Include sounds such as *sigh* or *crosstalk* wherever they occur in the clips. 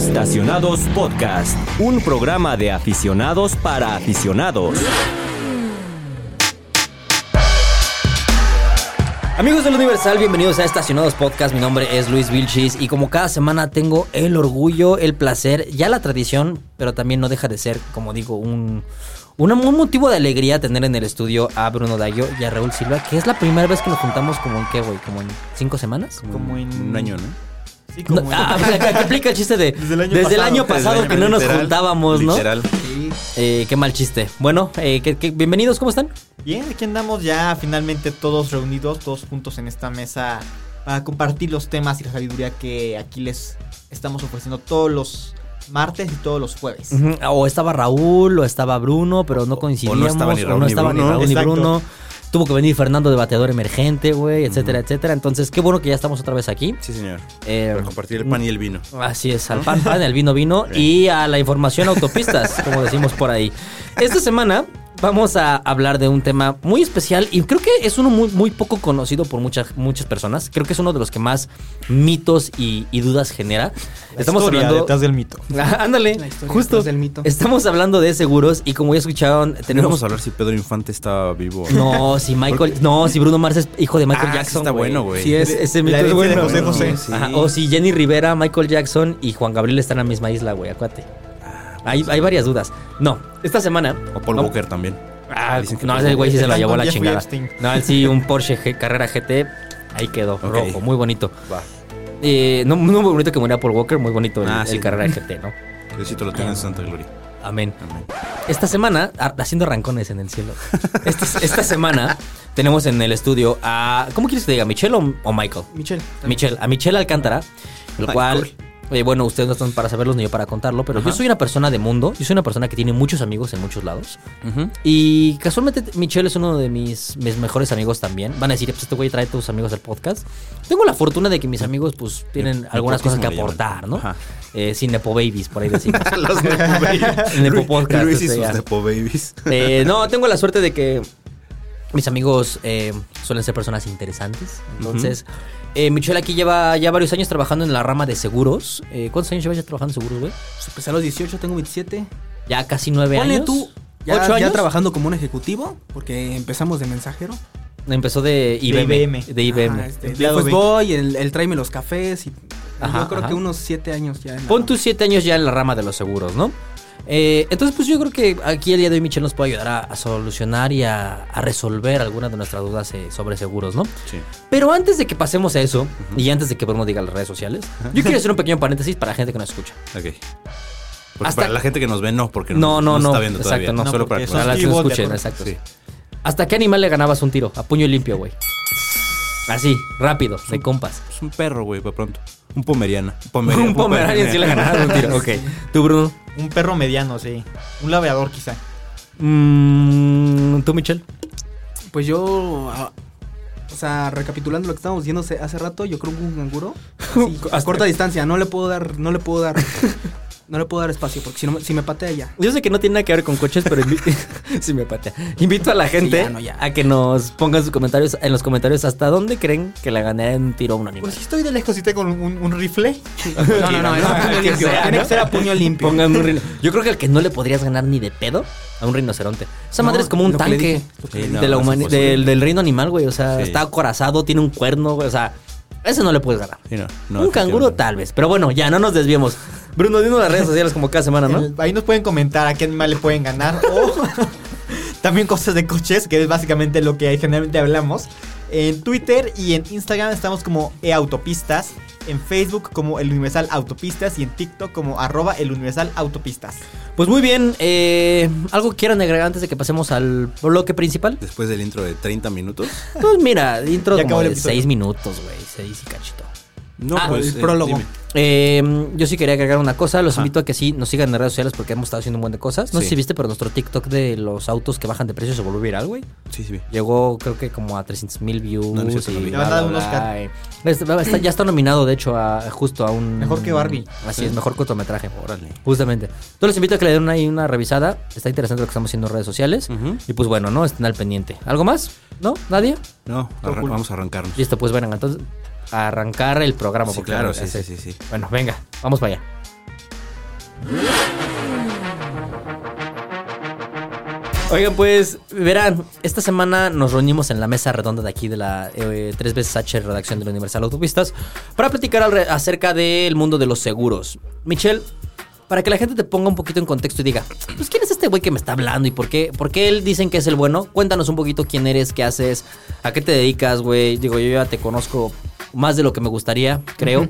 Estacionados Podcast, un programa de aficionados para aficionados. Amigos del Universal, bienvenidos a Estacionados Podcast. Mi nombre es Luis Vilchis y como cada semana tengo el orgullo, el placer, ya la tradición, pero también no deja de ser, como digo, un, un, un motivo de alegría tener en el estudio a Bruno Dayo y a Raúl Silva, que es la primera vez que nos juntamos como en qué, güey, como en cinco semanas. Como en Un año, ¿no? Sí, como ah, *laughs* que aplica el chiste de desde Desde el el año pasado, que no nos juntábamos, ¿no? Literal. Eh, qué mal chiste. Bueno, eh, que- que- bienvenidos, ¿cómo están? Bien, aquí andamos ya finalmente todos reunidos, todos juntos en esta mesa para compartir los temas y la sabiduría que aquí les estamos ofreciendo todos los martes y todos los jueves. O estaba Raúl, o estaba Bruno, pero no coincidíamos. estaba ni o Raúl no ni estaba Bruno. Raúl ni. Bruno. Tuvo que venir Fernando de bateador emergente, güey, etcétera, etcétera. Entonces, qué bueno que ya estamos otra vez aquí. Sí, señor. Eh, Para compartir el pan y el vino. Así es, al pan pan, al vino vino *laughs* y a la información autopistas, como decimos por ahí. Esta semana vamos a hablar de un tema muy especial y creo que es uno muy, muy poco conocido por muchas, muchas personas. Creo que es uno de los que más mitos y, y dudas genera. Estamos Historia hablando... detrás del mito. *laughs* Ah, Ándale, La historia justo. detrás del mito. Estamos hablando de seguros y como ya escucharon, Tenemos tenemos... a hablar si Pedro Infante estaba vivo. No, si Michael... No, si Bruno Mars es hijo de Michael Ah, Jackson. está bueno, güey. Sí, es, ese mito La es herencia de bueno. José José. Sí. Ajá, O si Jenny Rivera, Michael Jackson y Juan Gabriel están en la misma isla, güey, acuate. Hay, hay varias dudas. No, esta semana. O Paul no, Walker también. Ah, Dicen que no, Paul ese güey sí se lo llevó a la chingada. Epstein. No, él sí, un Porsche G- Carrera GT. Ahí quedó, rojo, muy bonito. Va. Eh, no, no muy bonito que muriera Paul Walker, muy bonito el, Ah, el sí. Carrera GT, ¿no? Diosito lo tenga en Santa Gloria. Amén. Amén. Esta semana, haciendo rancones en el cielo. Esta, esta semana tenemos en el estudio a. ¿Cómo quieres que te diga? ¿Michelle o, o Michael? Michelle. Michelle, a Michelle Alcántara, el Michael. cual, eh, bueno, ustedes no están para saberlos ni yo para contarlo, pero yo soy una persona de mundo, yo soy una persona que tiene muchos amigos en muchos lados. Y casualmente Michelle es uno de mis, mis mejores amigos también. Van a decir, pues este güey trae tus amigos al podcast. Tengo la fortuna de que mis amigos pues tienen algunas cosas que aportar, ¿no? Ajá. Eh, sin Nepo Babies, por ahí decimos. *laughs* Los Nepo Babies. *laughs* Nepo Podcast, Luis y sus. Nepo Babies. Eh, no, tengo la suerte de que mis amigos eh, suelen ser personas interesantes. Entonces, eh, Michelle aquí lleva ya varios años trabajando en la rama de seguros. Eh, ¿Cuántos años llevas ya trabajando en seguros, güey? Pues empecé a los 18, tengo 27. Ya casi nueve Ponle años. tú, ya, ¿Ocho ya años? trabajando como un ejecutivo, porque empezamos de mensajero. Empezó de IBM. IBM. De IBM. Ajá, este, Empleado después B. voy, el, el tráeme los cafés y Ajá, yo creo ajá. que unos 7 años ya. en la Pon tus siete años ya en la rama de los seguros, ¿no? Eh, entonces, pues yo creo que aquí el día de hoy Michelle nos puede ayudar a, a solucionar y a, a resolver algunas de nuestras dudas eh, sobre seguros, ¿no? Sí. Pero antes de que pasemos a eso, y antes de que Bruno diga las redes sociales, yo quiero hacer un pequeño paréntesis para la gente que nos escucha. *laughs* Ok. Hasta- para la gente que nos ve, no, porque No, no, no. está viendo Exacto, todavía. no, Solo porque para Para las que nos escuchen, exacto. Sí. ¿Hasta qué animal le ganabas un tiro? A puño limpio, güey. Así, rápido, de compas. Es un perro, güey, para pronto. Un pomeriana. Pomeriana. *laughs* Un pomeranian sí le ganabas un tiro. Ok. *laughs* ¿Tú, Bruno? Un perro mediano, sí. Un labrador quizá. Mm, ¿Tú, Michelle? Pues yo, ah, o sea, recapitulando lo que estábamos diciendo hace- rato, yo creo que un canguro, *laughs* así, a corta distancia, no le puedo dar, no le puedo dar, *laughs* no le puedo dar espacio, porque si, no, me- si me patea ya. Yo sé que no tiene nada que ver con coches, pero sí *laughs* me patea. Invito a la gente Sí, ya, no, ya. a que nos pongan sus comentarios en los comentarios hasta dónde creen que le gané un tiro a un animal. Pues si estoy de lejos y tengo un, un rifle. *laughs* No, no, no, es a puño Que limpio, sea, tiene ¿no? que ser a puño limpio. *laughs* Pongan un rino- Yo creo que el que no le podrías ganar ni de pedo a un rinoceronte. Esa No, madre es como un tanque dije, de la del, del reino animal, güey. O sea, Sí. está acorazado, tiene un cuerno, güey. O sea, ese no le puedes ganar. Sí, no, no, un canguro tal vez. Pero bueno, ya no nos desviemos. Bruno, dinos las redes sociales como cada semana, ¿no? El- ahí nos pueden comentar a qué animal le pueden ganar. O *laughs* también cosas de coches, que es básicamente lo que generalmente hablamos. En Twitter y en Instagram estamos como eautopistas. En Facebook como el Universal Autopistas. Y en TikTok como arroba el Universal Autopistas. Pues muy bien. eh, ¿Algo quieran agregar antes de que pasemos al bloque principal? Después del intro de 30 minutos. Pues mira, intro como de episodio. 6 minutos, güey. 6 y cachito. No, Ah, pues. el eh, prólogo. Eh, yo sí quería agregar una cosa. Los Ajá. invito a que sí nos sigan en redes sociales porque hemos estado haciendo un buen de cosas. No sé si viste, pero nuestro TikTok de los autos que bajan de precio se volvió viral, güey. Sí, sí. Llegó, creo que como a 300 mil views. No, no cierto, y bla, bla, bla, Está- está- ya está nominado, de hecho, a justo a un. Mejor que Barbie. Así Sí. es, mejor cortometraje. Órale. Justamente. Entonces los invito a que le den ahí una revisada. Está interesante lo que estamos haciendo en redes sociales. Y pues bueno, ¿no? Estén al pendiente. ¿Algo más? ¿No? ¿Nadie? No, Todo arran- cool. vamos a arrancarnos. Listo, pues bueno, entonces a arrancar el programa. Sí, porque claro, sí, sí, sí, sí. Bueno, venga, vamos para allá. Oigan, pues, verán, esta semana nos reunimos en la mesa redonda de aquí de la eh, 3 veces H redacción de la Universal Autopistas para platicar al acerca del mundo de los seguros. Michelle, para que la gente te ponga un poquito en contexto y diga, pues, ¿quién es este güey que me está hablando y por qué, por qué él dicen que es el bueno? Cuéntanos un poquito quién eres, qué haces, a qué te dedicas, güey. Digo, yo ya te conozco más de lo que me gustaría, creo.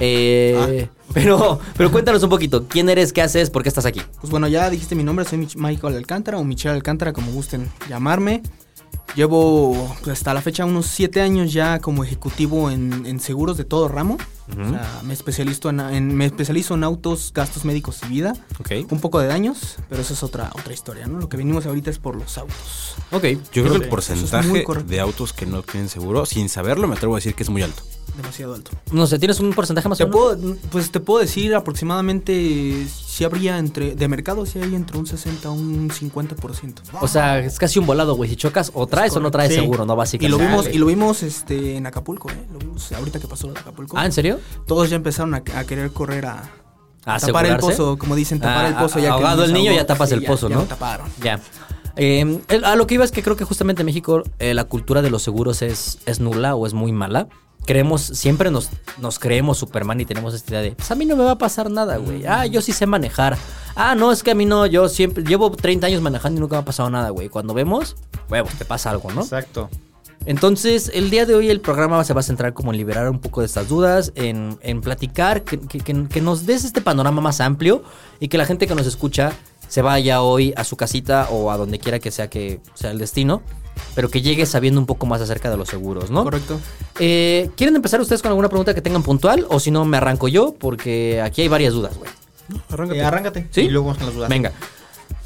Eh, pero, pero cuéntanos un poquito, ¿quién eres, qué haces, por qué estás aquí? Pues bueno, ya dijiste mi nombre, soy Mich- Michael Alcántara o Michelle Alcántara, como gusten llamarme. Llevo pues, hasta la fecha unos siete años ya como ejecutivo en, en seguros de todo ramo. O sea, me especializo en, en- me especializo en autos, gastos médicos y vida. Ok. Un poco de daños, pero eso es otra, otra historia, ¿no? Lo que venimos ahorita es por los autos. Ok. Yo creo que el es porcentaje de autos que no tienen seguro, sin saberlo, me atrevo a decir que es muy alto. Demasiado alto. No sé, ¿tienes un porcentaje más o Te menos? puedo, pues te puedo decir aproximadamente si habría entre, de mercado, si hay entre un 60 a un 50%. O sea, es casi un volado, güey. Si chocas, o traes o no traes Sí. seguro, ¿no? Y Básicamente. lo vimos, y lo vimos este, en Acapulco, ¿eh? Lo vimos ahorita que pasó de Acapulco. Ah, ¿en serio? Todos ya empezaron a, a querer correr a, ¿A a tapar el pozo, como dicen, tapar Ah, el pozo. Ya que ahogado el se niño, ya tapas el pozo, ya ¿no? lo taparon. Ya. Eh, el- a lo que iba es que creo que justamente en México eh, la cultura de los seguros es, es nula o es muy mala. Creemos, siempre nos, nos creemos Superman y tenemos esta idea de, pues a mí no me va a pasar nada, güey. Ah, yo sí sé manejar. Ah, no, es que a mí no, yo siempre, llevo 30 años manejando y nunca me ha pasado nada, güey. Cuando vemos, huevos, te pasa algo, ¿no? Exacto. Entonces, el día de hoy el programa se va a centrar como en liberar un poco de estas dudas, en, en platicar, que, que- que- que nos des este panorama más amplio y que la gente que nos escucha se vaya hoy a su casita o a donde quiera que sea que sea el destino, pero que llegue sabiendo un poco más acerca de los seguros, ¿no? Correcto. Eh, ¿Quieren empezar ustedes con alguna pregunta que tengan puntual? O si no, me arranco yo, porque aquí hay varias dudas, güey. Eh, arráncate. ¿Sí? Y luego vamos con las dudas. Venga.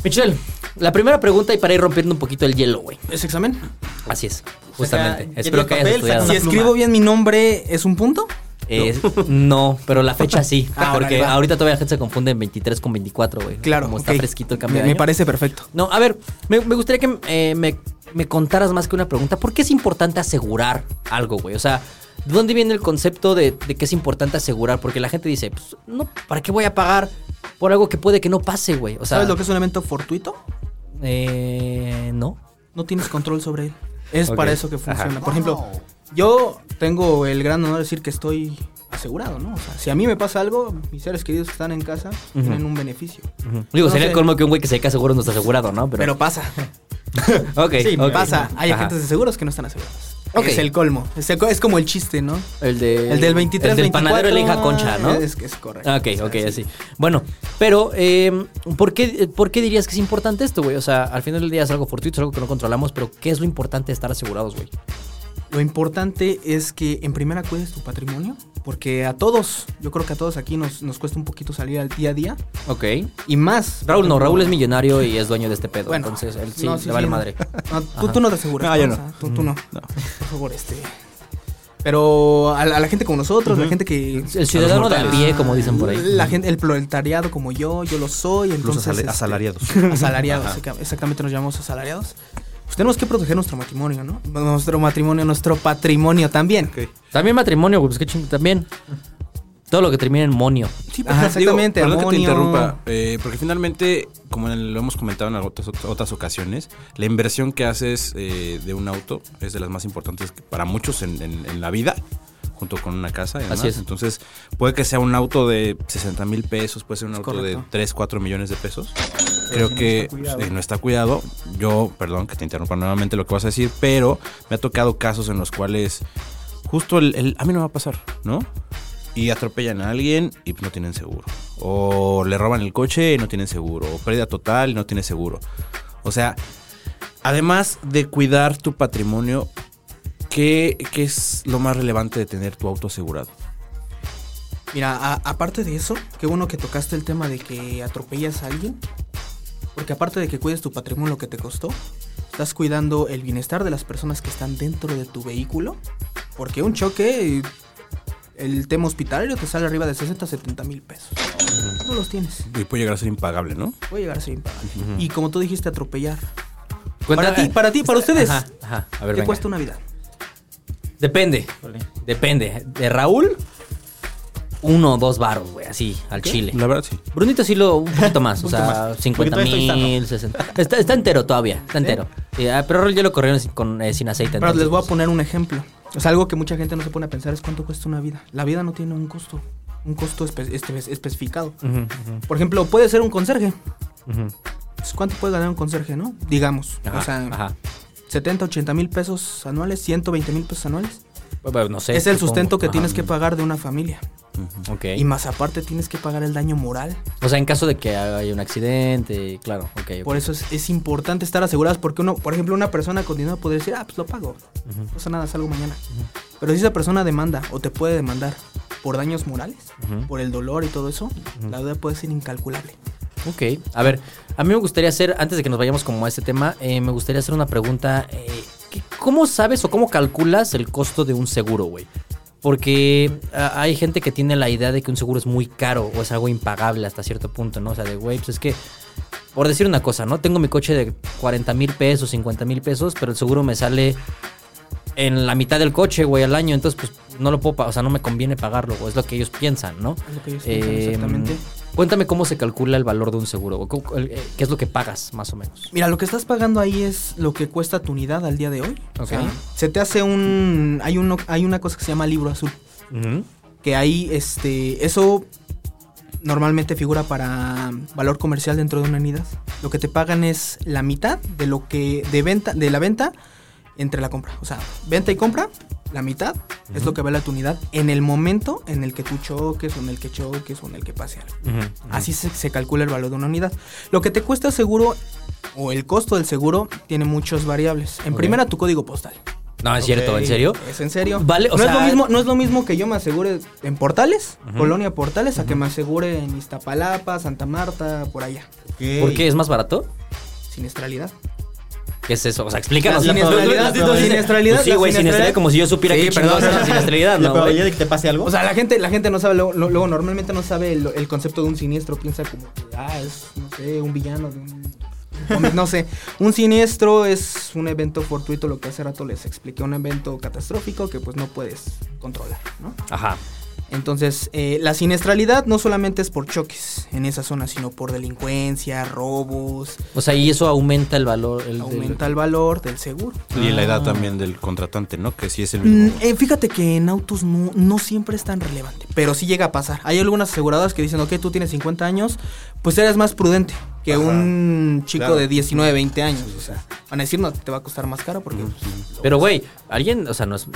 Michelle, la primera pregunta y para ir rompiendo un poquito el hielo, güey. ¿Es examen? Así es, O justamente. sea, Espero que ¿tienes hayas papel? Saca estudiado. Si escribo bien mi nombre, ¿es un punto? Eh, no, pero la fecha sí. *laughs* Ah, porque vale, ahorita todavía la gente se confunde en 23 con 24, güey. Claro. Como ok. está fresquito el cambio me, de me año. parece perfecto. No, a ver, me, me gustaría que eh, me, me contaras más que una pregunta. ¿Por qué es importante asegurar algo, güey? O sea, ¿de dónde viene el concepto de, de que es importante asegurar? Porque la gente dice, pues, no, ¿para qué voy a pagar por algo que puede que no pase, güey? O sea, ¿Sabes lo que es un evento fortuito? Eh, no. No tienes control sobre él. Es para eso que funciona. Por ejemplo, yo tengo el gran honor de decir que estoy asegurado, ¿no? O sea, si a mí me pasa algo, mis seres queridos que están en casa tienen un beneficio. Digo, No sería sé. colmo que un güey que se dedica a seguros no está asegurado, ¿no? Pero, Pero pasa. *laughs* ok, Sí, ok. Pasa. Hay agentes de seguros que no están asegurados. Es el colmo. Es, el es como el chiste, ¿no? El, de, El del 23, El del 24, panadero de la hija concha, ¿no? Es, es correcto. Ok, O sea, ok, sí. así. Bueno, pero, eh, ¿por, qué, ¿por qué dirías que es importante esto, güey? O sea, al final del día es algo fortuito, es algo que no controlamos, pero ¿qué es lo importante de estar asegurados, güey? Lo importante es que en primera cuides tu patrimonio, porque a todos, yo creo que a todos aquí nos, nos cuesta un poquito salir al día a día. Ok. Y más. Raúl no, Raúl es millonario y es dueño de este pedo. Bueno, entonces, él sí, no, le vale sí, madre. No, tú, tú no te aseguras. No, yo O no. sea, tú, tú no. No. Por favor, este. Pero a la, a la gente como nosotros, la gente que. El ciudadano de a pie, como dicen por ahí. La gente, el proletariado como yo, yo lo soy. Los Entonces, asale- este, asalariados. *laughs* Asalariados, exacta- exactamente nos llamamos asalariados. Pues tenemos que proteger nuestro matrimonio, ¿no? Nuestro matrimonio, nuestro patrimonio también. También matrimonio, güey, pues qué ching, también. Todo lo que termina en monio. Sí, Ajá, exactamente. digo, perdón que te interrumpa, eh, porque finalmente, como lo hemos comentado en otras, otras ocasiones, la inversión que haces eh, de un auto es de las más importantes para muchos en, en- en la vida, junto con una casa. y. Así es. Entonces, puede que sea un auto de 60 mil pesos, puede ser un Es auto correcto. de 3, 4 millones de pesos. Creo si no que está eh, no está cuidado. Yo, perdón que te interrumpa nuevamente lo que vas a decir, pero me ha tocado casos en los cuales justo el, el- a mí no me va a pasar, ¿no? Y atropellan a alguien y no tienen seguro. O le roban el coche y no tienen seguro. O pérdida total y no tienen seguro. O sea, además de cuidar tu patrimonio, ¿qué, qué es lo más relevante de tener tu auto asegurado? Mira, a- aparte de eso, qué bueno que tocaste el tema de que atropellas a alguien. Porque aparte de que cuides tu patrimonio, lo que te costó, estás cuidando el bienestar de las personas que están dentro de tu vehículo. Porque un choque, el tema hospitalario te sale arriba de 60, 70 mil pesos. No los tienes. Y puede llegar a ser impagable, ¿no? Puede llegar a ser impagable. Y como tú dijiste, atropellar. Para ti, para ti, para ustedes. Ajá, ajá. A ver, ¿Qué venga. cuesta una vida? Depende. Depende. ¿De Raúl? Uno o dos varos, güey, así, al chile. La verdad, sí. Brunito sí lo un poquito más, *laughs* o Un sea, más. 50 Porque todavía estoy mil, 60. Está, está entero todavía, está entero. Eh, ah, pero ya lo corrieron sin, con, eh, sin aceite. Pero entonces, les voy a pues, poner un ejemplo. O sea, algo que mucha gente no se pone a pensar es cuánto cuesta una vida. La vida no tiene un costo, un costo espe- este, especificado. Por ejemplo, puede ser un conserje. Pues, ¿Cuánto puede ganar un conserje, no? Digamos. Ajá, o sea, ajá. 70, 80 mil pesos anuales, 120 mil pesos anuales. Bueno, no sé. es el supongo. sustento que Ajá. tienes que pagar de una familia. Y más aparte tienes que pagar el daño moral. O sea, en caso de que haya un accidente, claro, ok. Por eso es, es importante estar asegurados. Porque uno, por ejemplo, una persona con dinero podría decir, ah, pues lo pago. No pasa nada, salgo mañana. Pero si esa persona demanda o te puede demandar por daños morales, por el dolor y todo eso, la deuda puede ser incalculable. Ok, a ver, a mí me gustaría hacer, antes de que nos vayamos como a este tema, eh, me gustaría hacer una pregunta. eh, ¿qué- ¿Cómo sabes o cómo calculas el costo de un seguro, güey? Porque ah, hay gente que tiene la idea de que un seguro es muy caro o es algo impagable hasta cierto punto, ¿no? O sea, de, güey, pues es que, por decir una cosa, ¿no? Tengo mi coche de 40 mil pesos, 50 mil pesos, pero el seguro me sale en la mitad del coche, güey, al año, entonces, pues no lo puedo pagar, o sea, no me conviene pagarlo, o es lo que ellos piensan, ¿no? Es lo que ellos piensan, Eh, exactamente. Cuéntame cómo se calcula el valor de un seguro, o eh, qué es lo que pagas, más o menos. Mira, lo que estás pagando ahí es lo que cuesta tu unidad al día de hoy. O Ok. sea, se te hace un... Hay, uno, hay una cosa que se llama libro azul. Que ahí, este... Eso normalmente figura para valor comercial dentro de una unidad. Lo que te pagan es la mitad de lo que... De venta, de la venta entre la compra. O sea, venta y compra, la mitad es lo que vale tu unidad en el momento en el que tú choques o en el que choques o en el que pase algo. Así se, se calcula el valor de una unidad. Lo que te cuesta seguro o el costo del seguro tiene muchas variables. En primera, tu código postal. No, es cierto. ¿en serio? ¿Es en serio? Vale, o no, es sea- lo mismo, no es lo mismo que yo me asegure en Portales, Colonia Portales, a que me asegure en Iztapalapa, Santa Marta, por allá. ¿Por qué es más barato? Siniestralidad. ¿Qué es eso? O sea, explícanos. La la siniestralidad, Pues sí, la güey, siniestralidad. como si yo supiera Sí, qué perdón. la siniestralidad, ¿La ¿no, güey? probabilidad de que te pase algo? O sea, la gente, la gente no sabe, luego, normalmente no sabe el, el concepto de un siniestro, piensa como que, ah, es, no sé, un villano de un... No sé, un siniestro es un evento fortuito, lo que hace rato les expliqué, un evento catastrófico que pues no puedes controlar, ¿no? Ajá. Entonces, eh, la siniestralidad no solamente es por choques en esa zona, sino por delincuencia, robos, O sea, y eso aumenta el valor. El, del- aumenta el valor del seguro. Y la edad Ah. también del contratante, ¿no? Que sí es el Mm, eh, fíjate que en autos no, no siempre es tan relevante, pero sí llega a pasar. Hay algunas aseguradoras que dicen, ok, tú tienes 50 años, pues eres más prudente que Ajá. un chico Claro. de 19, 20 años. O sea, van a decir, no, te va a costar más caro porque... pues, Pero, güey, alguien, o sea, nos,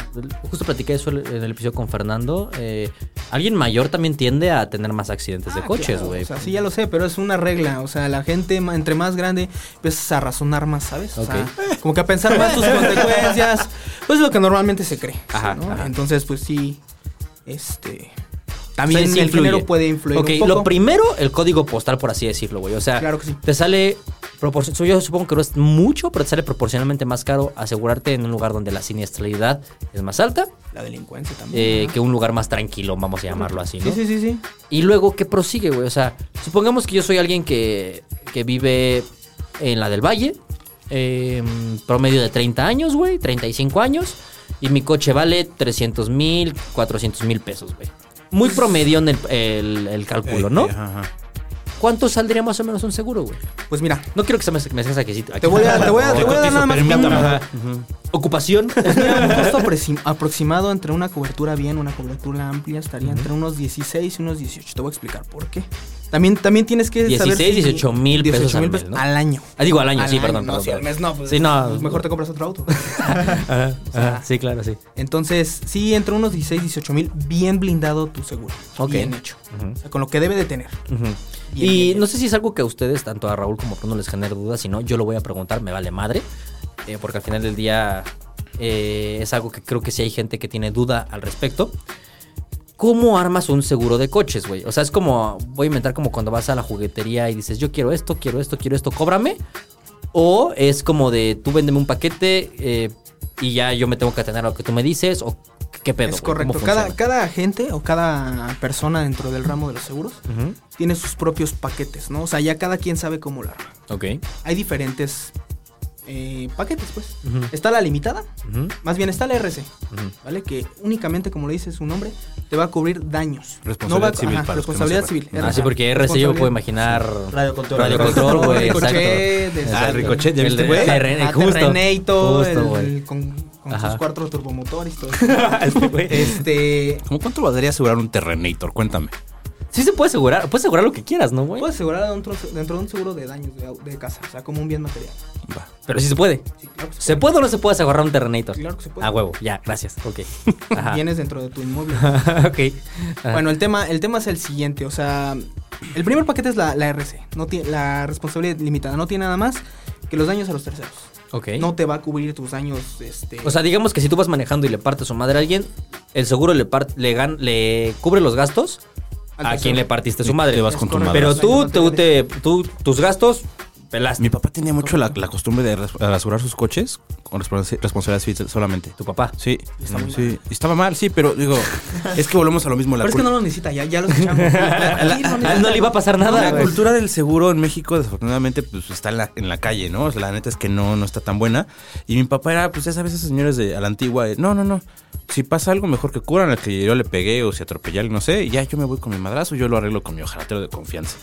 justo platiqué eso en el episodio con Fernando. eh, alguien mayor también tiende a tener más accidentes de Ah, coches, claro, güey. O sea, sí, ya lo sé, pero es una regla. O sea, la gente, entre más grande, empiezas a razonar más, ¿sabes? O sea, como que a pensar más tus *laughs* consecuencias. Pues es lo que normalmente se cree. Ajá, ¿no? ajá. Entonces, pues sí, este... O También sea, sí el género puede influir Ok, un poco. lo primero, el código postal, por así decirlo, güey. O sea, Claro que sí. te sale. Yo supongo que no es mucho, pero te sale proporcionalmente más caro asegurarte en un lugar donde la siniestralidad es más alta La delincuencia también. eh, que un lugar más tranquilo, vamos a llamarlo así, ¿no? Sí, sí, sí, sí. Y luego, ¿qué prosigue, güey? O sea, supongamos que yo soy alguien que, que vive en la del Valle, eh, promedio de 30 años, güey, 35 años, y mi coche vale 300 mil, 400 mil pesos, güey. Muy promedio en el, el- el cálculo, ¿no? Eh, ajá, ajá. ¿Cuánto saldría más o menos un seguro, güey? Pues mira, No quiero que se me, me seas aquí. te voy a, te voy a, te voy a dar nada más un, Ajá. Ocupación. *laughs* pues mira, un costo aproxim- aproximado entre una cobertura bien, una cobertura amplia, estaría entre unos 16 y unos 18. Te voy a explicar por qué. También, también tienes que saber 16, 18 mil pesos al mes, ¿no? al año. Ah, digo al año, sí, perdón. No, perdón, si al mes no, pues, Sí, no. pues mejor te compras otro auto. *laughs* Ajá, ajá, sí, claro, sí. Entonces, sí, entre unos 16 y 18 mil, bien blindado tu seguro. Bien hecho. Ujú. O sea, con lo que debe de tener. Ujú. Bien, y bien, no sé si es algo que a ustedes, tanto a Raúl como a Bruno, les genere dudas, si no, yo lo voy a preguntar, me vale madre, eh, porque al final del día eh, es algo que creo que sí hay gente que tiene duda al respecto. ¿Cómo armas un seguro de coches, güey? O sea, es como, voy a inventar como cuando vas a la juguetería y dices, yo quiero esto, quiero esto, quiero esto, cóbrame. O es como de, tú véndeme un paquete eh, y ya yo me tengo que atener a lo que tú me dices, o qué pedo. es correcto. Cada, cada agente o cada persona dentro del ramo de los seguros tiene sus propios paquetes, ¿no? O sea, ya cada quien sabe cómo lo arma. Ok. Hay diferentes eh, paquetes, pues. Está la limitada, más bien está la RC, ujú. ¿vale? Que únicamente, como le dice su nombre, te va a cubrir daños. Responsabilidad va- civil, ajá, no responsabilidad civil. Ah, sí, porque RC yo me puedo imaginar. Radio control. Radio control, güey. Ah, Ricochet, ¿ya El viste, güey? Terren- Ah, justo, Terrenator, el- el- con, con Ajá. sus cuatro turbomotores y todo *laughs* eso. Este, este, ¿Cómo cuánto valdría asegurar un Terrenator? Cuéntame. Sí se puede asegurar. Puedes asegurar lo que quieras, ¿no, güey? puedes asegurar dentro, dentro de un seguro de daños de, casa, o sea, como un bien material. Va. Pero sí se puede. Sí, claro que se ¿Se puede o no se puede asegurar un Terrenator? Claro que se puede. A huevo, ya, gracias. Ok. *laughs* Ajá. Tienes dentro de tu inmueble. *laughs* ok. Ajá. Bueno, el tema, el tema es el siguiente, o sea, el primer paquete es la, la RC, no tiene, la responsabilidad limitada, no tiene nada más que los daños a los terceros. Ok. No te va a cubrir tus daños, este... O sea, digamos que si tú vas manejando y le partes su madre a alguien, el seguro le, le, gan- le cubre los gastos a quien le partiste su madre. Te vas con tu madre. Pero tú, te, tú, tus gastos, pelaste. Mi papá tenía mucho la, la costumbre de asegurar sus coches con responsa- responsabilidad civil solamente. Tu papá. Sí, Está muy sí. Estaba mal, sí, pero digo, es que volvemos a lo mismo. La Pero es que cul- no lo necesita, ya, ya lo escuchamos. *laughs* Sí, no él necesita. no le iba a pasar nada. la güey. cultura del seguro en México, desafortunadamente, pues está en la, en la calle, ¿no? O sea, la neta es que no, no está tan buena. Y mi papá era, pues ya sabes, esos señores de a la antigua, de, no, no, no. Si pasa algo, mejor que cubran al que yo le pegué o si atropellé, no sé, y ya yo me voy con mi madrazo, yo lo arreglo con mi ojalatero de confianza.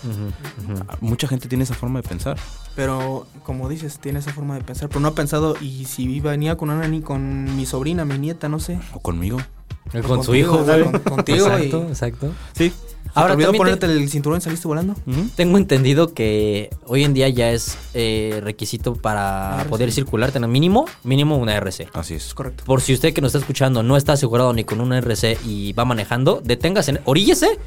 Ah, Mucha gente tiene esa forma de pensar. Pero, como dices, tiene esa forma de pensar. Pero no ha pensado, y si venía con una ni con mi sobrina, mi nieta, no sé. O conmigo. Con su Contigo, hijo, con- contigo Exacto, y- exacto. Sí. Ahora ¿Te olvidó también ponerte te- el cinturón y saliste volando? Tengo entendido que hoy en día ya es eh, requisito para RC. poder circular tener mínimo, mínimo una RC. Así es. Es correcto. Por si usted que nos está escuchando no está asegurado ni con una RC y va manejando, deténgase, oríllese,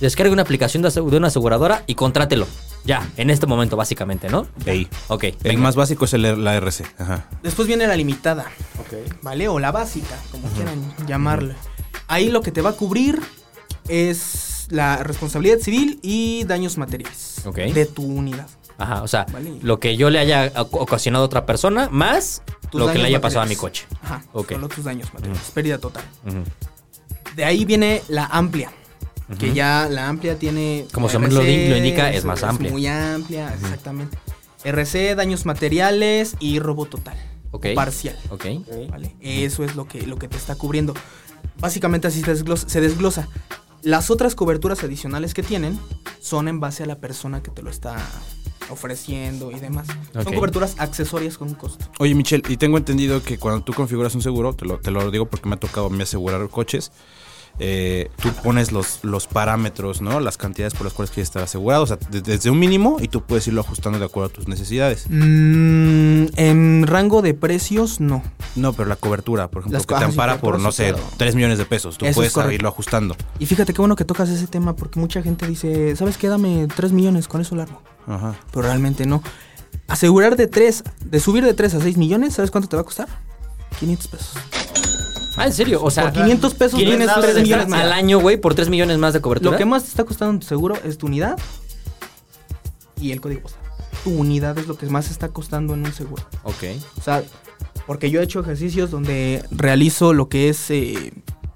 descargue una aplicación de, una aseguradora y contrátelo. Ya, en este momento, básicamente, ¿no? Ey. Ok. El venga. más básico es el, la RC. Ajá. Después viene la limitada. ¿Vale? O la básica, como quieran llamarle. Ahí lo que te va a cubrir es la responsabilidad civil y daños materiales de tu unidad. Ajá, o sea, Vale. lo que yo le haya oc- ocasionado a otra persona, más Tus lo que le haya pasado a mi coche. Ajá, Ok. solo tus daños materiales. Pérdida total. De ahí viene la amplia. Que ya la amplia tiene. Como su nombre lo di- lo indica, es es más amplia. muy amplia, exactamente. RC, daños materiales y robo total. Ok. o Parcial. Ok. ¿vale? Eso es lo que, lo que te está cubriendo. Básicamente así se desglosa, se desglosa. Las otras coberturas adicionales que tienen son en base a la persona que te lo está ofreciendo y demás. Son coberturas accesorias con un costo. Oye, Michelle, y tengo entendido que cuando tú configuras un seguro, te lo, te lo digo porque me ha tocado a mí asegurar coches, eh, tú pones los, los parámetros, ¿no? Las cantidades por las cuales quieres estar asegurado, o sea, de- desde un mínimo y tú puedes irlo ajustando de acuerdo a tus necesidades. Mm, en rango de precios, no. No, pero la cobertura, por ejemplo, Las que te ah, sí, ampara por, no sé, claro. 3 millones de pesos. Tú Eso puedes irlo ajustando. Y fíjate qué bueno que tocas ese tema porque mucha gente dice, ¿sabes qué? Dame 3 millones, con eso largo. Ajá. Pero realmente no. Asegurar de 3, de subir de 3 a 6 millones, ¿sabes cuánto te va a costar? 500 pesos. Ah, ¿en serio? O sea, Por 500 pesos 500 tienes pesos 3 millones más. al año, güey, por 3 millones más de cobertura. Lo que más te está costando tu seguro es tu unidad y el código postal. Tu unidad es lo que más está costando en un seguro. Ok. O sea, porque yo he hecho ejercicios donde realizo lo que es, eh,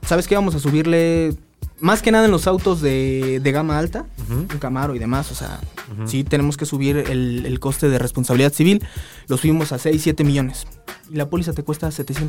¿sabes qué? Vamos a subirle, más que nada en los autos de, de gama alta, un Camaro y demás, o sea, sí tenemos que subir el, el coste de responsabilidad civil, lo subimos a 6, 7 millones. Y la póliza te cuesta 700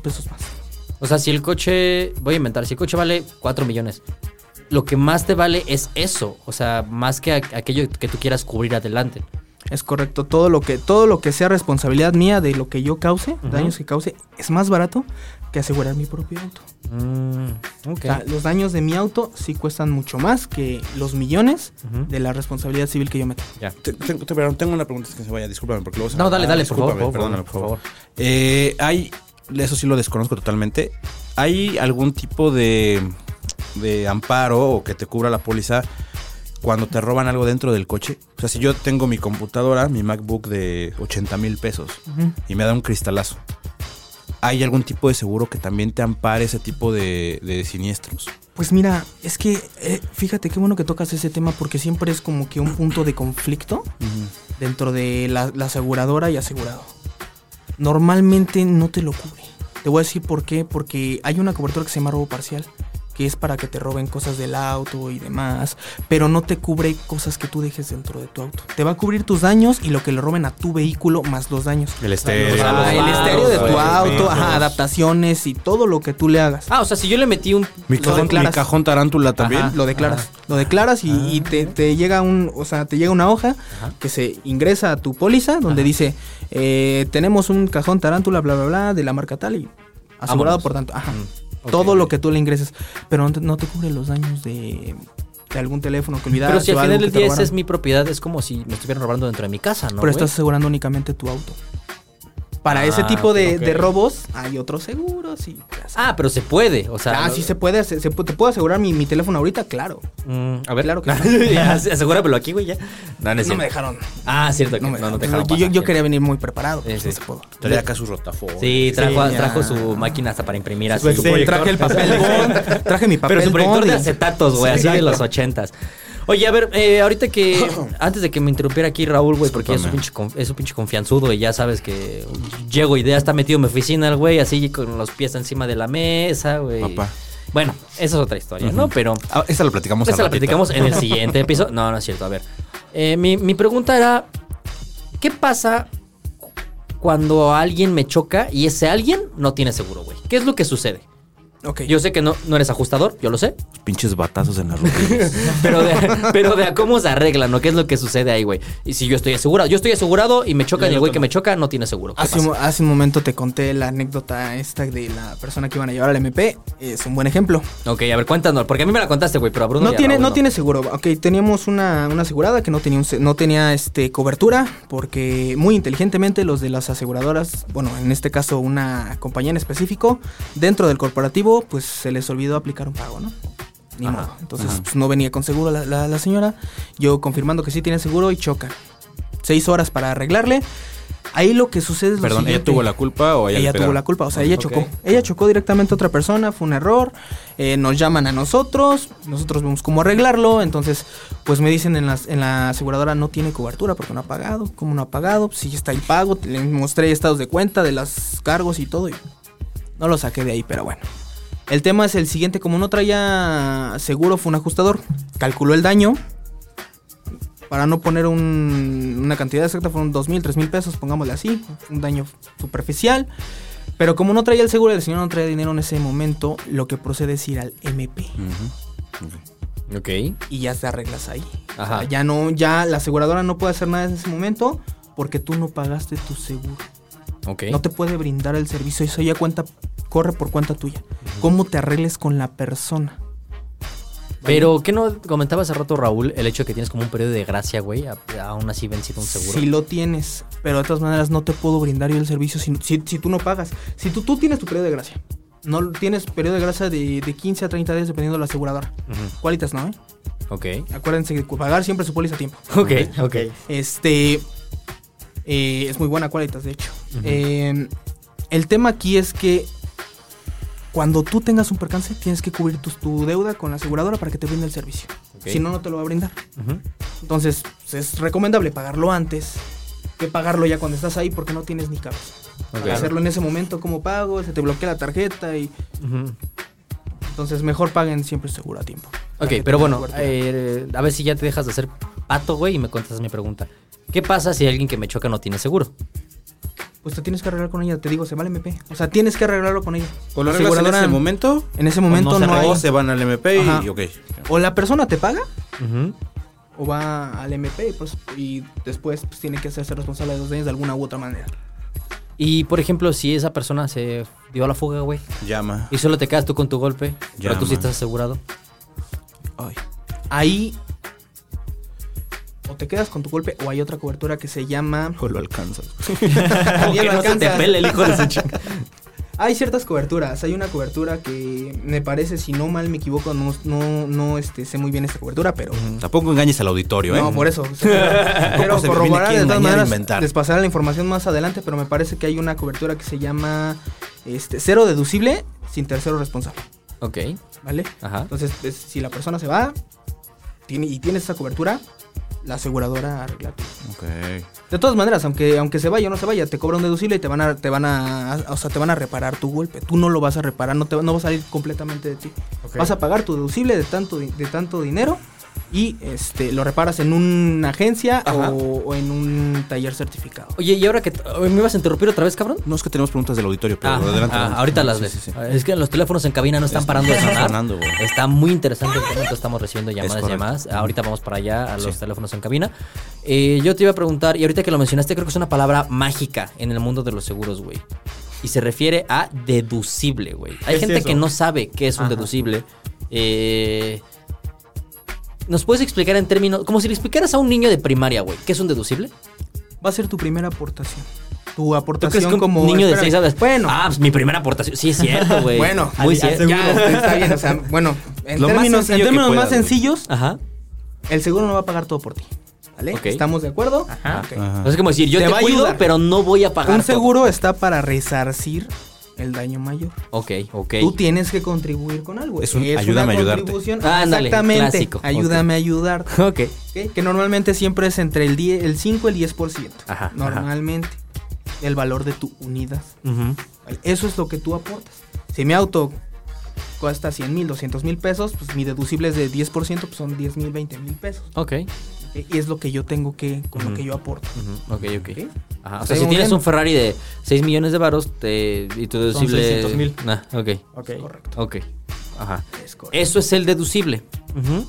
Pesos más. O sea, si el coche, voy a inventar, si el coche vale 4 millones, lo que más te vale es eso. O sea, más que aquello que tú quieras cubrir adelante. Es correcto, todo lo que todo lo que sea responsabilidad mía de lo que yo cause, daños que cause, es más barato que asegurar mi propio auto. Mm. O sea, los daños de mi auto sí cuestan mucho más que los millones de la responsabilidad civil que yo meto. Ya. Te- Tengo, te- perdón, tengo una pregunta que se vaya, discúlpame porque luego se No, dale, Ah, dale, por favor, discúlpame, por favor, perdóname, por favor. Eh, hay, eso sí lo desconozco totalmente. ¿Hay algún tipo de, de amparo o que te cubra la póliza cuando te roban algo dentro del coche. O sea, si yo tengo mi computadora, mi MacBook de 80 mil pesos y me da un cristalazo, ¿hay algún tipo de seguro que también te ampare ese tipo de, de siniestros? Pues mira, es que eh, fíjate qué bueno que tocas ese tema porque siempre es como que un punto de conflicto dentro de la, la aseguradora y asegurado. Normalmente no te lo cubre. Te voy a decir por qué, porque hay una cobertura que se llama robo parcial, que es para que te roben cosas del auto y demás, pero no te cubre cosas que tú dejes dentro de tu auto. Te va a cubrir tus daños y lo que le roben a tu vehículo más los daños. El estéreo. Ah, el estéreo de tu auto, ajá, adaptaciones y todo lo que tú le hagas. Ah, o sea, si yo le metí un. Mi, Lo cajón, mi declaras. cajón tarántula también. Ajá. Lo declaras. Lo declaras y, y te, te llega un, o sea, te llega una hoja que se ingresa a tu póliza donde dice eh, tenemos un cajón tarántula, bla bla bla, de la marca tal y asegurado Vámonos. por tanto. Ajá. Todo lo que tú le ingreses, pero no te, no te cubre los daños de, de algún teléfono que olvidaste. Pero si al final del día esa es mi propiedad, es como si me estuvieran robando dentro de mi casa, ¿no? Pero estás asegurando únicamente tu auto. Para ese Ah, tipo de, robos hay otros seguros y... Ah, pero se puede, o sea. Ah, sí se puede, se, se pu- te puedo asegurar mi, mi teléfono ahorita, claro. Mm, a ver, Claro que *laughs* Ya, Asegúramelo aquí, güey, ya. No, no, me dejaron. Ah, cierto, que No no, me no, dejaron. te dejaron yo, yo- pasar, yo sí. quería venir muy preparado. Sí, sí. no. Traía acá su rotafolio. Sí, trajo, Sí, su máquina hasta para imprimir así. Pues sí. Traje el papel *laughs* traje mi papel Pero su proyector de acetatos, güey, Sí, así de los ochentas. Oye, a ver, eh, ahorita que. *coughs* antes de que me interrumpiera aquí Raúl, güey, porque es un, pinche, es un pinche confianzudo y ya sabes que llego y ya está metido en mi oficina el güey, así con los pies encima de la mesa, güey. Papá. Bueno, esa es otra historia, ¿no? Pero. Ah, esta la platicamos Esta al la platicamos en el *laughs* siguiente episodio. No, no es cierto. A ver. Eh, mi, mi pregunta era: ¿qué pasa cuando alguien me choca y ese alguien no tiene seguro, güey? ¿Qué es lo que sucede? Ok. Yo sé que no, no eres ajustador, yo lo sé. Pinches batazos en las rodillas. *laughs* Pero de, pero de a cómo se arreglan, ¿no? ¿Qué es lo que sucede ahí, güey? Y si yo estoy asegurado, yo estoy asegurado y me chocan y el güey que me choca no tiene seguro. ¿Qué Hace, un- hace un momento te conté la anécdota esta de la persona que iban a llevar al MP. Es un buen ejemplo. Ok, a ver, cuéntanos, porque a mí me la contaste, güey, pero a Bruno No tiene, Raúl no tiene seguro. Ok, teníamos una, una asegurada que no tenía, un no tenía este, cobertura porque muy inteligentemente los de las aseguradoras, bueno, en este caso una compañía en específico, dentro del corporativo, pues se les olvidó aplicar un pago, ¿no? Ni Ajá, modo. Entonces pues, no venía con seguro la, la- la señora. Yo confirmando que sí tiene seguro y choca. Seis horas para arreglarle. Ahí lo que sucede es lo Perdón, ¿ella siguiente. tuvo la culpa o ella, Ella tuvo la culpa, o sea, ella chocó. Ella chocó directamente a otra persona, fue un error. eh, nos llaman a nosotros, nosotros vemos cómo arreglarlo. Entonces, pues me dicen en, las, en la aseguradora no tiene cobertura porque no ha pagado. ¿Cómo no ha pagado? Pues sí está el pago, le mostré estados de cuenta de los cargos y todo. Y no lo saqué de ahí, pero bueno. El tema es el siguiente, como no traía seguro, fue un ajustador. Calculó el daño. Para no poner un- una cantidad exacta, fueron dos mil, tres mil pesos, pongámosle así. Un daño superficial. Pero como no traía el seguro, el señor no traía dinero en ese momento, lo que procede es ir al MP. Ok. Y ya te arreglas ahí. Ajá. O sea, ya no, ya la aseguradora no puede hacer nada en ese momento porque tú no pagaste tu seguro. Ok. No te puede brindar el servicio. Eso ya cuenta, corre por cuenta tuya. ¿Cómo te arregles con la persona? Pero, ¿qué no comentaba hace rato Raúl? El hecho de que tienes como un periodo de gracia, güey, aún así vencido un seguro. Si lo tienes, pero de todas maneras no te puedo brindar yo el servicio si, si, si tú no pagas. Si tú, tú tienes tu periodo de gracia, no tienes periodo de gracia de, de 15 a 30 días dependiendo de la aseguradora. Ujú. Cualitas no, ¿eh? Ok. Acuérdense que pagar siempre su póliza a tiempo. *laughs* Ok, ok. Este eh, es muy buena Qualitas, de hecho. Eh, el tema aquí es que cuando tú tengas un percance, tienes que cubrir tu, tu deuda con la aseguradora para que te brinde el servicio. Si no, no te lo va a brindar. Entonces, es recomendable pagarlo antes que pagarlo ya cuando estás ahí porque no tienes ni cabeza. Ok. Para hacerlo en ese momento, como pago, se te bloquea la tarjeta y entonces mejor paguen siempre seguro a tiempo. Ok, pero bueno, eh, a ver si ya te dejas de hacer pato, güey, y me contestas mi pregunta. ¿Qué pasa si alguien que me choca no tiene seguro? Pues te tienes que arreglar con ella, te digo, se va al MP. O sea, tienes que arreglarlo con ella. ¿O lo La arreglas en aseguradora- ese momento? En ese ¿O momento se no, arregló, hay. se van al MP y Ajá. ok. O la persona te paga Ujú. o va al MP y, pues, y después pues, tiene que hacerse responsable de los daños de alguna u otra manera. Y por ejemplo, si esa persona se dio a la fuga, güey, Llama. y solo te quedas tú con tu golpe, pero tú sí Llama. estás asegurado. Ay. Ahí o te quedas con tu golpe o hay otra cobertura que se llama... O lo alcanzas. *laughs* Que lo no se te alcanzas. pele el hijo de su chica. *laughs* Hay ciertas coberturas. Hay una cobertura que me parece, si no mal me equivoco, no, no, no este, sé muy bien esta cobertura, pero... Tampoco engañes al auditorio, ¿eh? No, por eso. o *laughs* me corroborar de todas maneras. inventar? Les pasaré la información más adelante, pero me parece que hay una cobertura que se llama este, cero deducible sin tercero responsable. Ok. ¿Vale? Ajá. Entonces, es- si la persona se va tiene, y tiene esa cobertura, la aseguradora arregla todo. Ok. De todas maneras, aunque, aunque se vaya o no se vaya, te cobra un deducible y te van a, te van a, o sea, te van a reparar tu golpe. Tú no lo vas a reparar, no te no va a salir completamente de ti. Vas a pagar tu deducible de tanto, de tanto dinero y este lo reparas en una agencia o, o en un taller certificado. Oye, ¿y ahora que me ibas a interrumpir otra vez, cabrón? No es que tenemos preguntas del auditorio, pero Ah, adelante. ah, ahorita las Sí, ves. sí, sí. Es que los teléfonos en cabina no están parando de están sonar. sonando. Está muy interesante el tema, entonces estamos recibiendo llamadas y llamadas. Ahorita vamos para allá a los Sí. teléfonos en cabina. Eh, yo te iba a preguntar, y ahorita que lo mencionaste, creo que es una palabra mágica en el mundo de los seguros, güey. Y se refiere a deducible, güey. Hay ¿Qué es gente eso? que no sabe qué es un Ajá. deducible. Eh, ¿Nos puedes explicar en términos, como si le explicaras a un niño de primaria, güey, qué es un deducible? Va a ser tu primera aportación. Tu ¿Tú crees aportación que un como niño de espérame. 6 años? Bueno, Ah, pues mi primera aportación. Sí, es cierto, güey. *laughs* Bueno, muy cierto. ya está bien, o sea, bueno, en Lo más términos, en sencillo que términos puedas, más sencillos, Ajá. el seguro no va a pagar todo por ti. ¿Vale? Ok. ¿Estamos de acuerdo? Ajá. Ok. Ajá. Es como decir, yo Te te, va a cuido, ayudar. pero no voy a pagar. Un todo. seguro está para resarcir el daño mayor. Ok, ok. Tú tienes que contribuir con algo. Es un ayúdame a ayudarte. contribución. Ándale, Exactamente. clásico. Ayúdame a ayudarte. Ok. ¿ok? Que normalmente siempre es entre el, 10, el 5 y el 10%. Ajá, Normalmente. El valor de tu unidad. Ujú. ¿vale? Eso es lo que tú aportas. Si mi auto cuesta 100 mil, 200 mil pesos, pues mi deducible es de 10%, pues son 10 mil, 20 mil pesos. Ok. Y es lo que yo tengo que, con lo que yo aporto. Ujú. Ok, ok. ¿ok? Ajá. O Sí, sea, si tienes bien. un Ferrari de 6 millones de varos te, y tu deducible... 600,000. Ah, ok. Ok. Correcto. Ok. Ajá. Es correcto. Eso es el deducible. Ujú.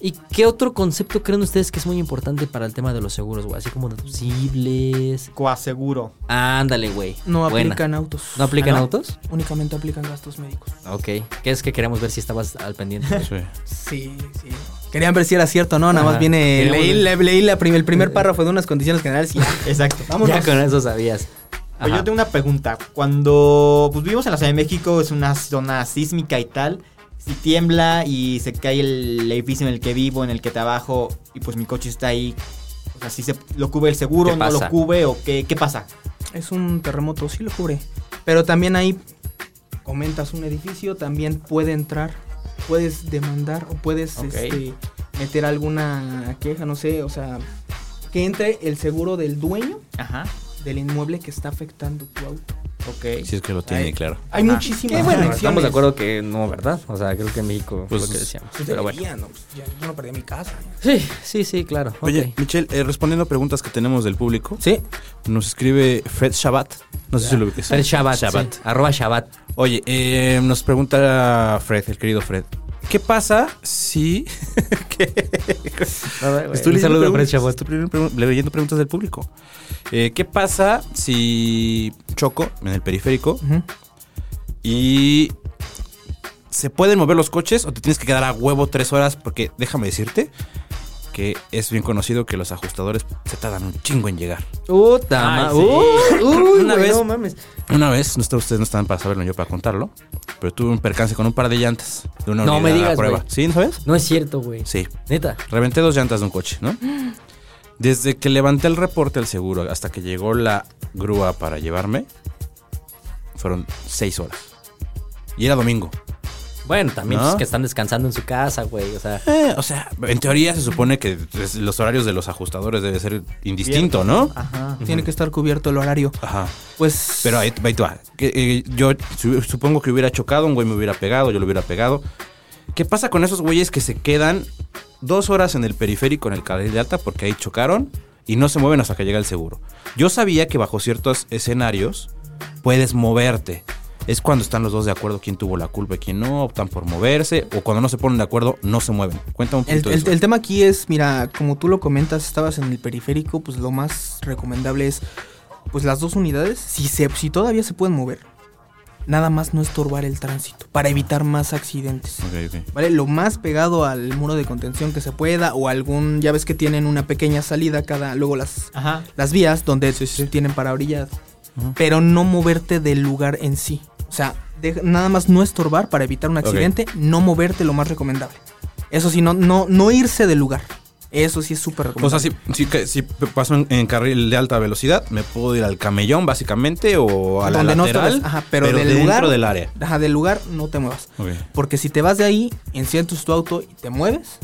¿Y qué otro concepto creen ustedes que es muy importante para el tema de los seguros, güey? Así como deducibles. Coaseguro. Ándale, güey. No Buena. aplican autos. ¿No aplican Ah, autos? Únicamente aplican gastos médicos. Ok. ¿Qué es que queremos ver si estabas al pendiente? *laughs* Sí. Sí, sí. Querían ver si era cierto, ¿no? Nada Ajá. más viene. Leí, le- leí la prim- el primer párrafo de unas condiciones generales y ya. *laughs* Exacto. Vámonos. ya con eso sabías. Ajá. yo tengo una pregunta. Cuando pues, vivimos en la Ciudad de México, es una zona sísmica y tal. Si tiembla y se cae el edificio en el que vivo, en el que trabajo, y pues mi coche está ahí, o sea, si se lo cubre el seguro, ¿Qué no lo cubre o qué, qué pasa. Es un terremoto, sí lo cubre. Pero también ahí comentas un edificio, también puede entrar, puedes demandar o puedes este, meter alguna queja, no sé, o sea, que entre el seguro del dueño Ajá. del inmueble que está afectando tu auto. Ok. Si es que lo tiene, Ay. claro. Hay muchísimas Que bueno, estamos de acuerdo que no, ¿verdad? O sea, creo que en México Pues, fue lo que decíamos. Pues Pero bueno. Pues ya, yo no perdí mi casa. Sí, sí, sí, claro. Oye, ok. Michelle, eh, respondiendo a preguntas que tenemos del público, Sí. nos escribe Fred Shabbat. No sé si lo ubiques. Fred Shabbat. Shabbat. sí. Arroba Shabbat. Oye, eh, nos pregunta Fred, el querido Fred. ¿Qué pasa si... *laughs* ¿Qué? Estoy Un saludo a Shabbat. estoy leyendo preguntas del público. Eh, ¿Qué pasa si choco en el periférico y se pueden mover los coches o te tienes que quedar a huevo tres horas? Porque déjame decirte que es bien conocido que los ajustadores se tardan un chingo en llegar. Ma- sí. Uy, uy, Una vez- no mames. Una vez, no está, ustedes no están para saberlo, yo para contarlo, pero tuve un percance con un par de llantas de una No unidad me a digas, prueba. güey. ¿Sí, no sabes? No es cierto, güey. Sí. Neta. Reventé dos llantas de un coche, ¿no? Desde que levanté el reporte al seguro hasta que llegó la grúa para llevarme, fueron seis horas. Y era domingo. Bueno, también ¿No? pues, que están descansando en su casa, güey. O sea, Eh, o sea, en teoría se supone que los horarios de los ajustadores debe ser indistinto, ¿no? Ajá. Tiene que estar cubierto el horario. Ajá. Pues. Pero ahí, ahí. Que, eh, yo su- supongo que hubiera chocado, un güey me hubiera pegado, yo lo hubiera pegado. ¿Qué pasa con esos güeyes que se quedan dos horas en el periférico en el carril de alta porque ahí chocaron y no se mueven hasta que llega el seguro? Yo sabía que bajo ciertos escenarios puedes moverte. Es cuando están los dos de acuerdo quién tuvo la culpa y quién no, optan por moverse, o cuando no se ponen de acuerdo, no se mueven. Cuéntame un El, poquito de el- eso. el tema aquí es, mira, como tú lo comentas, estabas en el periférico, pues lo más recomendable es, pues las dos unidades, si, se, si todavía se pueden mover, nada más no estorbar el tránsito, para evitar más accidentes. Ok, ok. ¿Vale? Lo más pegado al muro de contención que se pueda, o algún, ya ves que tienen una pequeña salida cada, luego las, Ajá. las vías donde se tienen para orillado. Pero no moverte del lugar en sí. O sea, de- nada más no estorbar para evitar un accidente, no moverte lo más recomendable. Eso sí, no, no, no irse del lugar. Eso sí es súper O recomendable. sea, si, si, si paso en, en carril de alta velocidad, me puedo ir al camellón, básicamente, o a la Donde no lateral, estorbes, ajá, pero, del dentro lugar, del área. Ajá, del lugar no te muevas. Porque si te vas de ahí, enciendes tu auto y te mueves,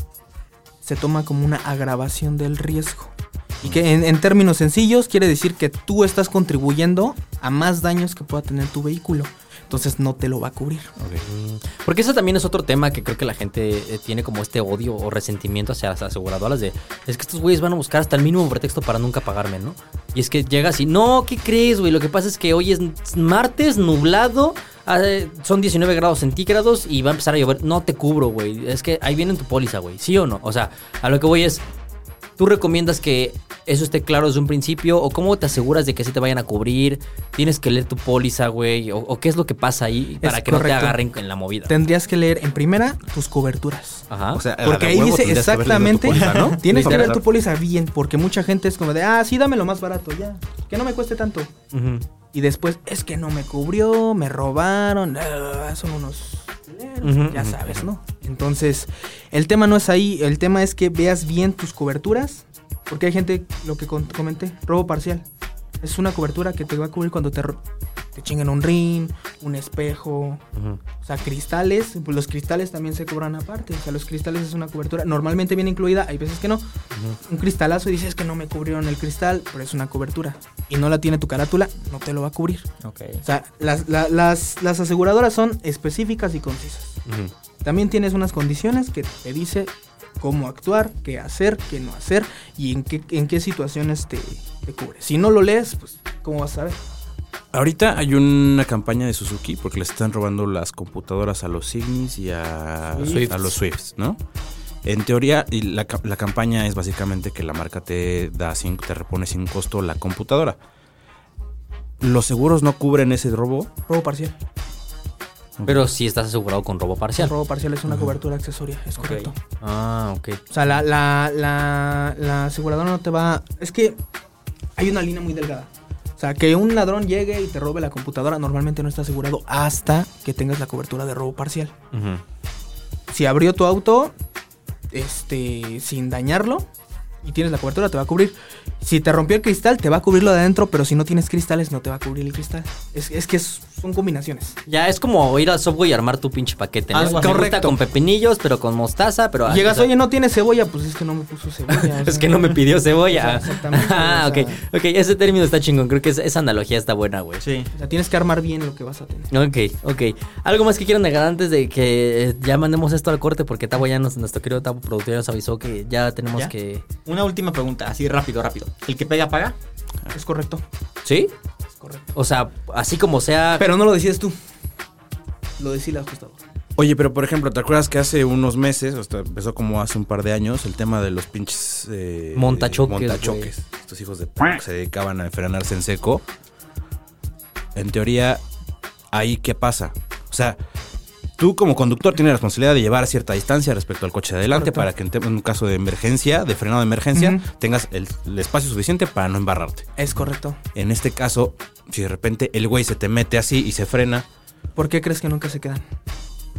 se toma como una agravación del riesgo. Y que en, en términos sencillos quiere decir que tú estás contribuyendo a más daños que pueda tener tu vehículo. Entonces no te lo va a cubrir. Porque eso también es otro tema que creo que la gente eh, tiene como este odio o resentimiento hacia las aseguradoras de es que estos güeyes van a buscar hasta el mínimo pretexto para nunca pagarme, ¿no? Y es que llegas y no, ¿qué crees, güey? Lo que pasa es que hoy es martes, nublado, ah, eh, son 19 grados centígrados y va a empezar a llover. No te cubro, güey. Es que ahí viene en tu póliza, güey. ¿Sí o no? O sea, a lo que voy es, ¿Tú recomiendas que eso esté claro desde un principio? ¿O cómo te aseguras de que sí te vayan a cubrir? ¿Tienes que leer tu póliza, güey? ¿O, o qué es lo que pasa ahí para Es que no te correcto. agarren en la movida? Tendrías que leer en primera tus coberturas. Ajá. O sea, Porque ahí dice exactamente, póliza, ¿no? *laughs* tienes que ver tu póliza bien, porque mucha gente es como de, ah, sí, dame lo más barato, ya, que no me cueste tanto. Y después, es que no me cubrió, me robaron, ah, son unos... culeros", Ujú, ya sabes, ¿no? Entonces, el tema no es ahí, el tema es que veas bien tus coberturas, porque hay gente, lo que comenté, robo parcial. Es una cobertura que te va a cubrir cuando te, te chinguen un ring, un espejo, o sea, cristales, pues los cristales también se cobran aparte. O sea, los cristales es una cobertura. Normalmente viene incluida, hay veces que no. Un cristalazo y dices que no me cubrieron el cristal, pero es una cobertura. Y no la tiene tu carátula, no te lo va a cubrir. Ok. O sea, las, la- las, las aseguradoras son específicas y concisas. Ujú. También tienes unas condiciones que te dice cómo actuar, qué hacer, qué no hacer y en qué, en qué situaciones te, te cubre. Si no lo lees, pues, ¿cómo vas a saber? Ahorita hay una campaña de Suzuki porque le están robando las computadoras a los Ignis y a, los Swifts, ¿no? En teoría, y la, ca- la campaña es básicamente que la marca te da sin, te repone sin costo la computadora. Los seguros no cubren ese robo. Robo parcial. Pero sí estás asegurado con robo parcial. El robo parcial es una cobertura accesoria, es correcto. Ah, ok. O sea, la, la, la, la aseguradora no te va... Es que hay una línea muy delgada. O sea, que un ladrón llegue y te robe la computadora normalmente no está asegurado hasta que tengas la cobertura de robo parcial. Si abrió tu auto este, sin dañarlo y tienes la cobertura, te va a cubrir. Si te rompió el cristal, te va a cubrir lo de adentro, pero si no tienes cristales, no te va a cubrir el cristal. Es, es que es- son combinaciones. Ya es como ir al Subway y armar tu pinche paquete. ¿no? Gusta Correcto. con pepinillos, pero con mostaza, pero... Llegas, o sea, oye, no tienes cebolla, pues es que no me puso cebolla. *laughs* Es que no me pidió cebolla. O *laughs* sea, exactamente, Ah, o ok. sea. Ok, ese término está chingón. Creo que es- esa analogía está buena, güey. Sí. O sea, tienes que armar bien lo que vas a tener. Ok, ok. ¿Algo más que quieran agregar antes de que eh, ya mandemos esto al corte? Porque Tavo ya nos, nuestro querido Tavo productor ya nos avisó que ya tenemos ¿Ya? que... Una última pregunta, así rápido, rápido. ¿El que pega, paga? Es correcto. ¿Sí? Es correcto. O sea, así como sea... Pero no lo decides tú. Lo decide el ajustador. Oye, pero por ejemplo, ¿te acuerdas que hace unos meses, hasta empezó como hace un par de años, el tema de los pinches... eh, Montachoques, montachoques. Estos hijos de p que se dedicaban a frenarse en seco. En teoría, ¿ahí qué pasa? O sea, tú como conductor tienes la responsabilidad de llevar a cierta distancia respecto al coche de adelante Correcto. para que en, un caso de emergencia, de frenado de emergencia, tengas el, el espacio suficiente para no embarrarte. Es correcto. En este caso, si de repente el güey se te mete así y se frena, ¿Por qué crees que nunca se quedan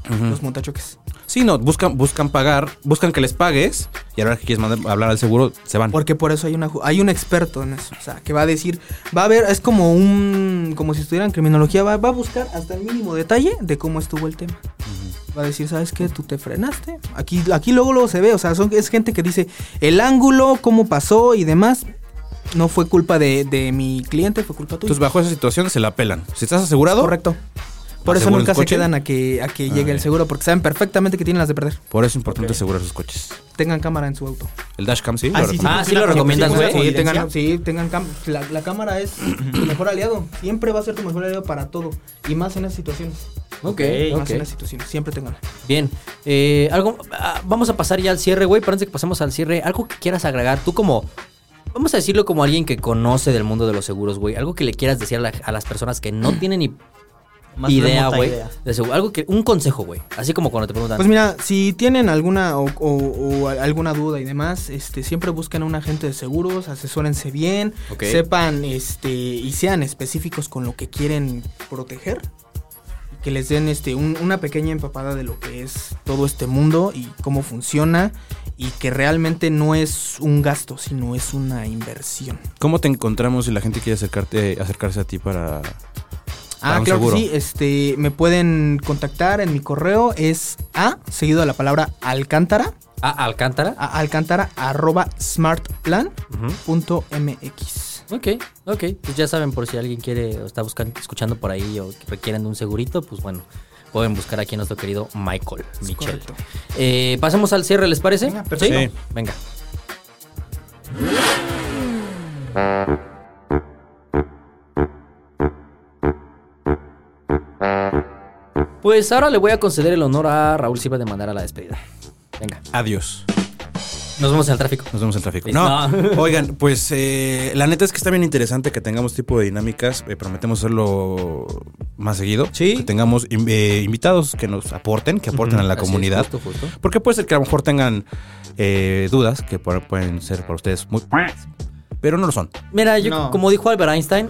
los montachoques? Sí, no, buscan, buscan pagar, buscan que les pagues y a la hora que quieres mandar- hablar al seguro, se van. Porque por eso hay una hay un experto en eso, o sea, que va a decir, va a ver, es como un como si estuviera en criminología, va, va a buscar hasta el mínimo detalle de cómo estuvo el tema. Va a decir, ¿sabes qué? Tú te frenaste. Aquí aquí luego luego se ve, o sea, son es gente que dice el ángulo, cómo pasó y demás. No fue culpa de, de mi cliente, fue culpa tuya. Entonces, bajo esa situación, se la pelan. Si estás asegurado, Correcto. Por eso ¿Asegura el nunca se coche? quedan a que, a que Ah, llegue el seguro, porque saben perfectamente que tienen las de perder. por eso es importante asegurar sus coches. Tengan cámara en su auto. El dashcam, sí. Ah, sí. Ah, sí lo recomiendas, güey. Sí, tengan, sí, tengan cam- la, la cámara es *clears throat* tu mejor aliado. Siempre va a ser tu mejor aliado para todo. Y más en esas situaciones. Ok, Más en las situaciones. Siempre tengan. Bien. Eh, algo, ah, vamos a pasar ya al cierre, güey. Pero antes de que pasemos al cierre, algo que quieras agregar, tú como... Vamos a decirlo como alguien que conoce del mundo de los seguros, güey. Algo que le quieras decir a, la- a las personas que no tienen ni Más idea, güey. idea. de seguro. Algo que... Un consejo, güey. Así como cuando te preguntan... Pues mira, si tienen alguna o, o- o alguna duda y demás, este, siempre busquen a un agente de seguros, asesórense bien, sepan este, y sean específicos con lo que quieren proteger. que les den este un- una pequeña empapada de lo que es todo este mundo y cómo funciona y que realmente no es un gasto, sino es una inversión. ¿Cómo te encontramos si la gente quiere acercarte, acercarse a ti para Ah, claro seguro? que sí. Este, me pueden contactar en mi correo es a seguido de la palabra alcántara Ah, Alcántara. a alcántara arroba smartplan Ujú. punto mx. Ok, ok. Pues ya saben, por si alguien quiere o está buscando, escuchando por ahí o requieren de un segurito, pues bueno, pueden buscar aquí a nuestro querido Michael Michel. Eh, Pasemos al cierre, ¿les parece? Venga, perfecto. ¿Sí? Sí. Venga. Pues ahora le voy a conceder el honor a Raúl Silva de mandar a la despedida. Venga, Adiós. nos vemos en el tráfico. Nos vemos en el tráfico. No, No. *laughs* oigan, pues eh, la neta es que está bien interesante que tengamos tipo de dinámicas. eh, prometemos hacerlo más seguido. Sí. Que tengamos eh, invitados que nos aporten, que aporten a la Así es, comunidad. justo, justo. Porque puede ser que a lo mejor tengan eh, dudas que pu- pueden ser para ustedes muy... Pero no lo son. Mira, yo, No. como dijo Albert Einstein,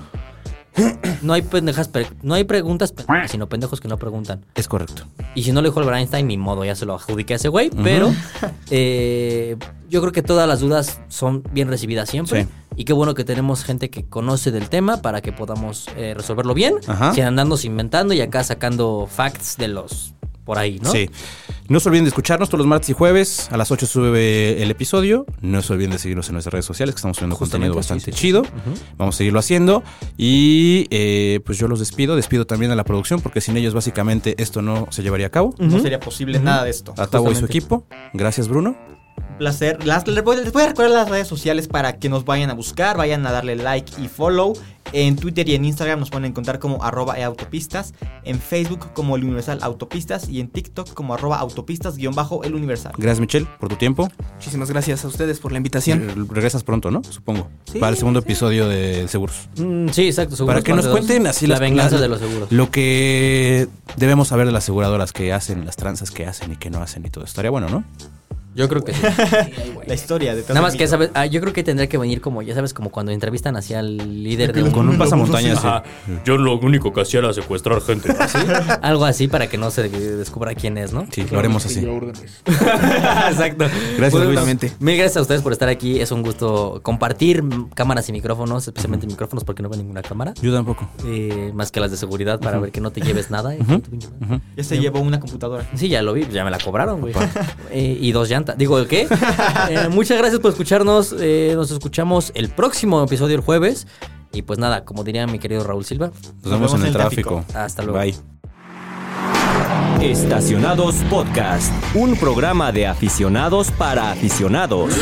no hay pendejas, no hay preguntas sino pendejos que no preguntan. Es correcto. Y si no lo dijo Albert Einstein, ni modo, ya se lo adjudiqué a ese güey. Pero *laughs* eh, yo creo que todas las dudas son bien recibidas siempre. Sí. Y qué bueno que tenemos gente que conoce del tema para que podamos eh, resolverlo bien. Ajá. Sin andarnos inventando y acá sacando facts de los por ahí, ¿no? Sí. No se olviden de escucharnos todos los martes y jueves. A las 8 sube el episodio. No se olviden de seguirnos en nuestras redes sociales, que estamos subiendo Justamente, contenido sí, bastante sí, sí. chido. Vamos a seguirlo haciendo. Y eh, pues yo los despido. Despido también a la producción, porque sin ellos básicamente esto no se llevaría a cabo. No sería posible nada de esto. A Tavo y su equipo. Gracias, Bruno. Placer. Las, les, voy, les voy a recordar las redes sociales para que nos vayan a buscar, vayan a darle like y follow. En Twitter y en Instagram nos pueden encontrar como arroba eautopistas. En Facebook como el Universal Autopistas. Y en TikTok como arroba autopistas guion bajo el Universal. Gracias, Michelle, por tu tiempo. Muchísimas gracias a ustedes por la invitación. Eh, Regresas pronto, ¿no? Supongo. Sí, Para el segundo episodio de Seguros. Mm, sí, exacto. seguros Para que nos dos. cuenten así la las- venganza la- de los seguros. Lo que debemos saber de las aseguradoras que hacen, las tranzas que hacen y que no hacen y todo. Estaría bueno, ¿no? Yo creo que sí. *laughs* La historia de Nada más que sabes, ah, yo creo que tendría que venir como, ya sabes, como cuando entrevistan hacia al líder de un, Con un pasamontañas. Ajá. Yo lo único que hacía era secuestrar gente. *laughs* algo así para que no se descubra quién es, ¿no? Sí, lo haremos así. *laughs* Exacto. Gracias, Luis. Totalmente. Mil gracias a ustedes por estar aquí. Es un gusto compartir cámaras y micrófonos, especialmente micrófonos porque no veo ninguna cámara. Yo tampoco. Eh, más que las de seguridad para ver que no te lleves nada. Ya se llevó una computadora. Sí, ya lo vi, ya me la cobraron, güey. Eh, y dos llantas. Digo, ¿qué? *laughs* Eh, muchas gracias por escucharnos. Eh, nos escuchamos el próximo episodio el jueves. Y pues nada, como diría mi querido Raúl Silva, Nos vemos en el tráfico. Hasta luego. Bye. Estacionados Podcast, un programa de aficionados para aficionados.